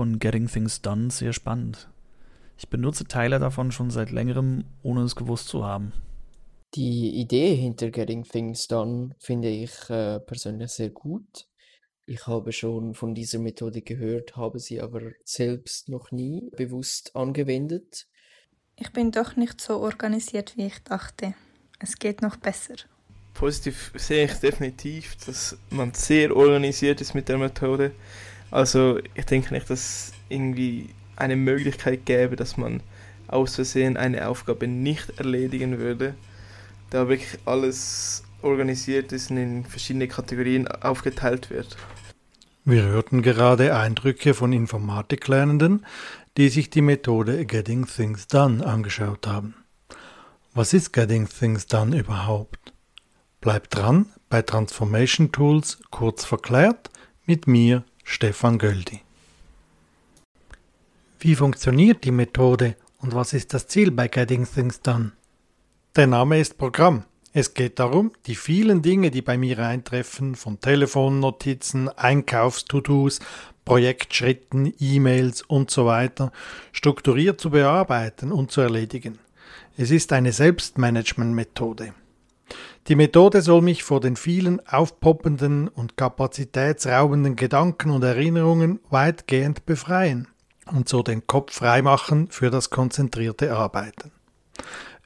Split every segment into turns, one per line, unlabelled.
von Getting Things Done sehr spannend. Ich benutze Teile davon schon seit längerem, ohne es gewusst zu haben.
Die Idee hinter Getting Things Done finde ich äh, persönlich sehr gut. Ich habe schon von dieser Methode gehört, habe sie aber selbst noch nie bewusst angewendet.
Ich bin doch nicht so organisiert, wie ich dachte. Es geht noch besser.
Positiv sehe ich definitiv, dass man sehr organisiert ist mit der Methode. Also ich denke nicht, dass irgendwie eine Möglichkeit gäbe, dass man aus Versehen eine Aufgabe nicht erledigen würde, da wirklich alles organisiert ist und in verschiedene Kategorien aufgeteilt wird.
Wir hörten gerade Eindrücke von Informatiklernenden, die sich die Methode Getting Things Done angeschaut haben. Was ist Getting Things Done überhaupt? Bleibt dran bei Transformation Tools kurz verklärt mit mir, Stefan Göldi. Wie funktioniert die Methode und was ist das Ziel bei Getting Things Done? Der Name ist Programm. Es geht darum, die vielen Dinge, die bei mir eintreffen, von Telefonnotizen, Einkaufs-To-Dos, Projektschritten, E-Mails und so weiter, strukturiert zu bearbeiten und zu erledigen. Es ist eine Selbstmanagement-Methode. Die Methode soll mich vor den vielen aufpoppenden und kapazitätsraubenden Gedanken und Erinnerungen weitgehend befreien und so den Kopf freimachen für das konzentrierte Arbeiten.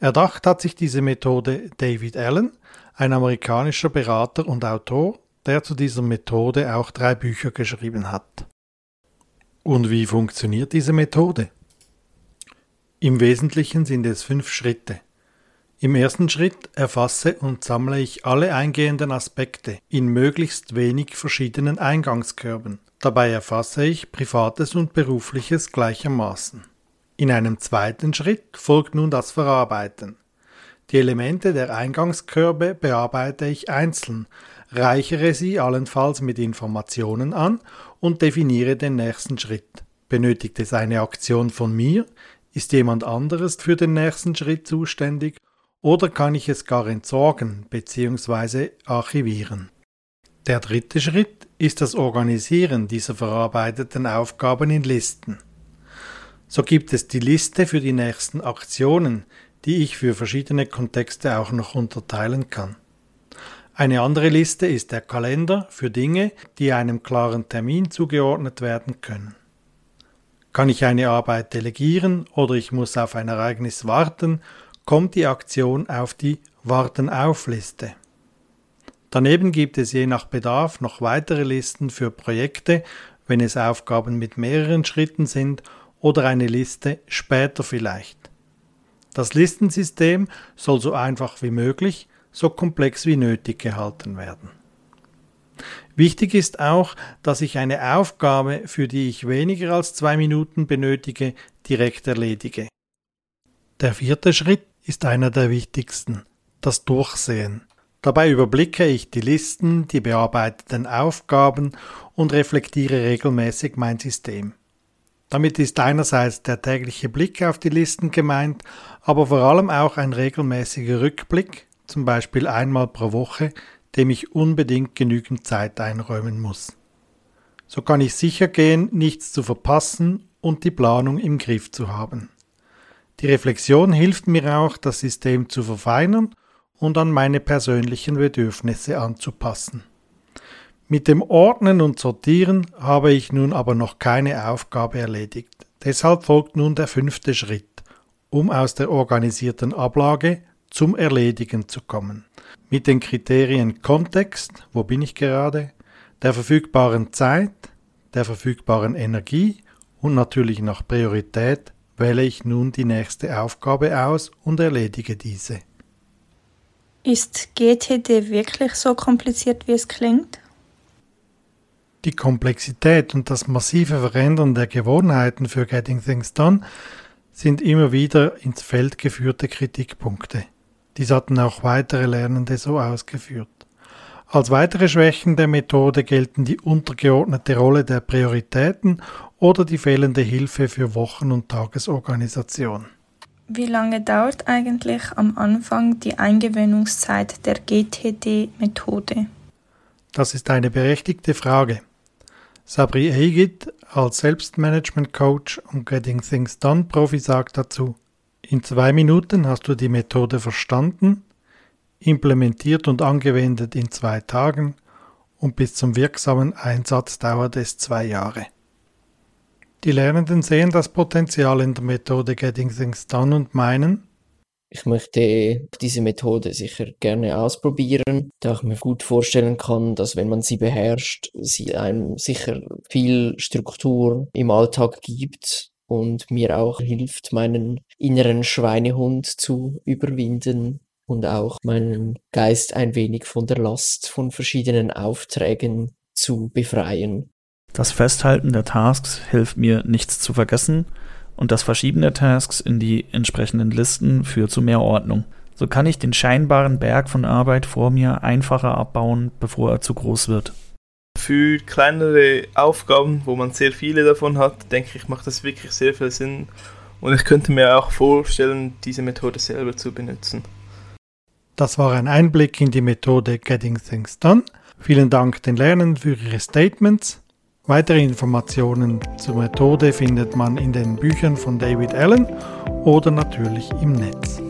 Erdacht hat sich diese Methode David Allen, ein amerikanischer Berater und Autor, der zu dieser Methode auch drei Bücher geschrieben hat. Und wie funktioniert diese Methode? Im Wesentlichen sind es fünf Schritte. Im ersten Schritt erfasse und sammle ich alle eingehenden Aspekte in möglichst wenig verschiedenen Eingangskörben. Dabei erfasse ich Privates und Berufliches gleichermaßen. In einem zweiten Schritt folgt nun das Verarbeiten. Die Elemente der Eingangskörbe bearbeite ich einzeln, reichere sie allenfalls mit Informationen an und definiere den nächsten Schritt. Benötigt es eine Aktion von mir? Ist jemand anderes für den nächsten Schritt zuständig? Oder kann ich es gar entsorgen bzw. archivieren? Der dritte Schritt ist das Organisieren dieser verarbeiteten Aufgaben in Listen. So gibt es die Liste für die nächsten Aktionen, die ich für verschiedene Kontexte auch noch unterteilen kann. Eine andere Liste ist der Kalender für Dinge, die einem klaren Termin zugeordnet werden können. Kann ich eine Arbeit delegieren oder ich muss auf ein Ereignis warten, kommt die Aktion auf die Warten auf Liste. Daneben gibt es je nach Bedarf noch weitere Listen für Projekte, wenn es Aufgaben mit mehreren Schritten sind oder eine Liste später vielleicht. Das Listensystem soll so einfach wie möglich, so komplex wie nötig gehalten werden. Wichtig ist auch, dass ich eine Aufgabe, für die ich weniger als zwei Minuten benötige, direkt erledige. Der vierte Schritt ist einer der wichtigsten, das Durchsehen. Dabei überblicke ich die Listen, die bearbeiteten Aufgaben und reflektiere regelmäßig mein System. Damit ist einerseits der tägliche Blick auf die Listen gemeint, aber vor allem auch ein regelmäßiger Rückblick, zum Beispiel einmal pro Woche, dem ich unbedingt genügend Zeit einräumen muss. So kann ich sicher gehen, nichts zu verpassen und die Planung im Griff zu haben. Die Reflexion hilft mir auch, das System zu verfeinern und an meine persönlichen Bedürfnisse anzupassen. Mit dem Ordnen und Sortieren habe ich nun aber noch keine Aufgabe erledigt. Deshalb folgt nun der fünfte Schritt, um aus der organisierten Ablage zum Erledigen zu kommen. Mit den Kriterien Kontext, wo bin ich gerade, der verfügbaren Zeit, der verfügbaren Energie und natürlich nach Priorität wähle ich nun die nächste Aufgabe aus und erledige diese.
Ist GTD wirklich so kompliziert, wie es klingt?
Die Komplexität und das massive Verändern der Gewohnheiten für Getting Things Done sind immer wieder ins Feld geführte Kritikpunkte. Dies hatten auch weitere Lernende so ausgeführt. Als weitere Schwächen der Methode gelten die untergeordnete Rolle der Prioritäten oder die fehlende Hilfe für Wochen- und Tagesorganisation.
Wie lange dauert eigentlich am Anfang die Eingewöhnungszeit der GTD-Methode?
Das ist eine berechtigte Frage. Sabri Egid als Selbstmanagement-Coach und Getting Things Done Profi sagt dazu, in zwei Minuten hast du die Methode verstanden, implementiert und angewendet in zwei Tagen und bis zum wirksamen Einsatz dauert es zwei Jahre. Die Lernenden sehen das Potenzial in der Methode Getting Things Done und meinen,
ich möchte diese Methode sicher gerne ausprobieren, da ich mir gut vorstellen kann, dass wenn man sie beherrscht, sie einem sicher viel Struktur im Alltag gibt und mir auch hilft, meinen inneren Schweinehund zu überwinden und auch meinen Geist ein wenig von der Last von verschiedenen Aufträgen zu befreien.
Das Festhalten der Tasks hilft mir, nichts zu vergessen und das Verschieben der Tasks in die entsprechenden Listen führt zu mehr Ordnung. So kann ich den scheinbaren Berg von Arbeit vor mir einfacher abbauen, bevor er zu groß wird.
Für kleinere Aufgaben, wo man sehr viele davon hat, denke ich, macht das wirklich sehr viel Sinn. Und ich könnte mir auch vorstellen, diese Methode selber zu benutzen.
Das war ein Einblick in die Methode Getting Things Done. Vielen Dank den Lernenden für ihre Statements. Weitere Informationen zur Methode findet man in den Büchern von David Allen oder natürlich im Netz.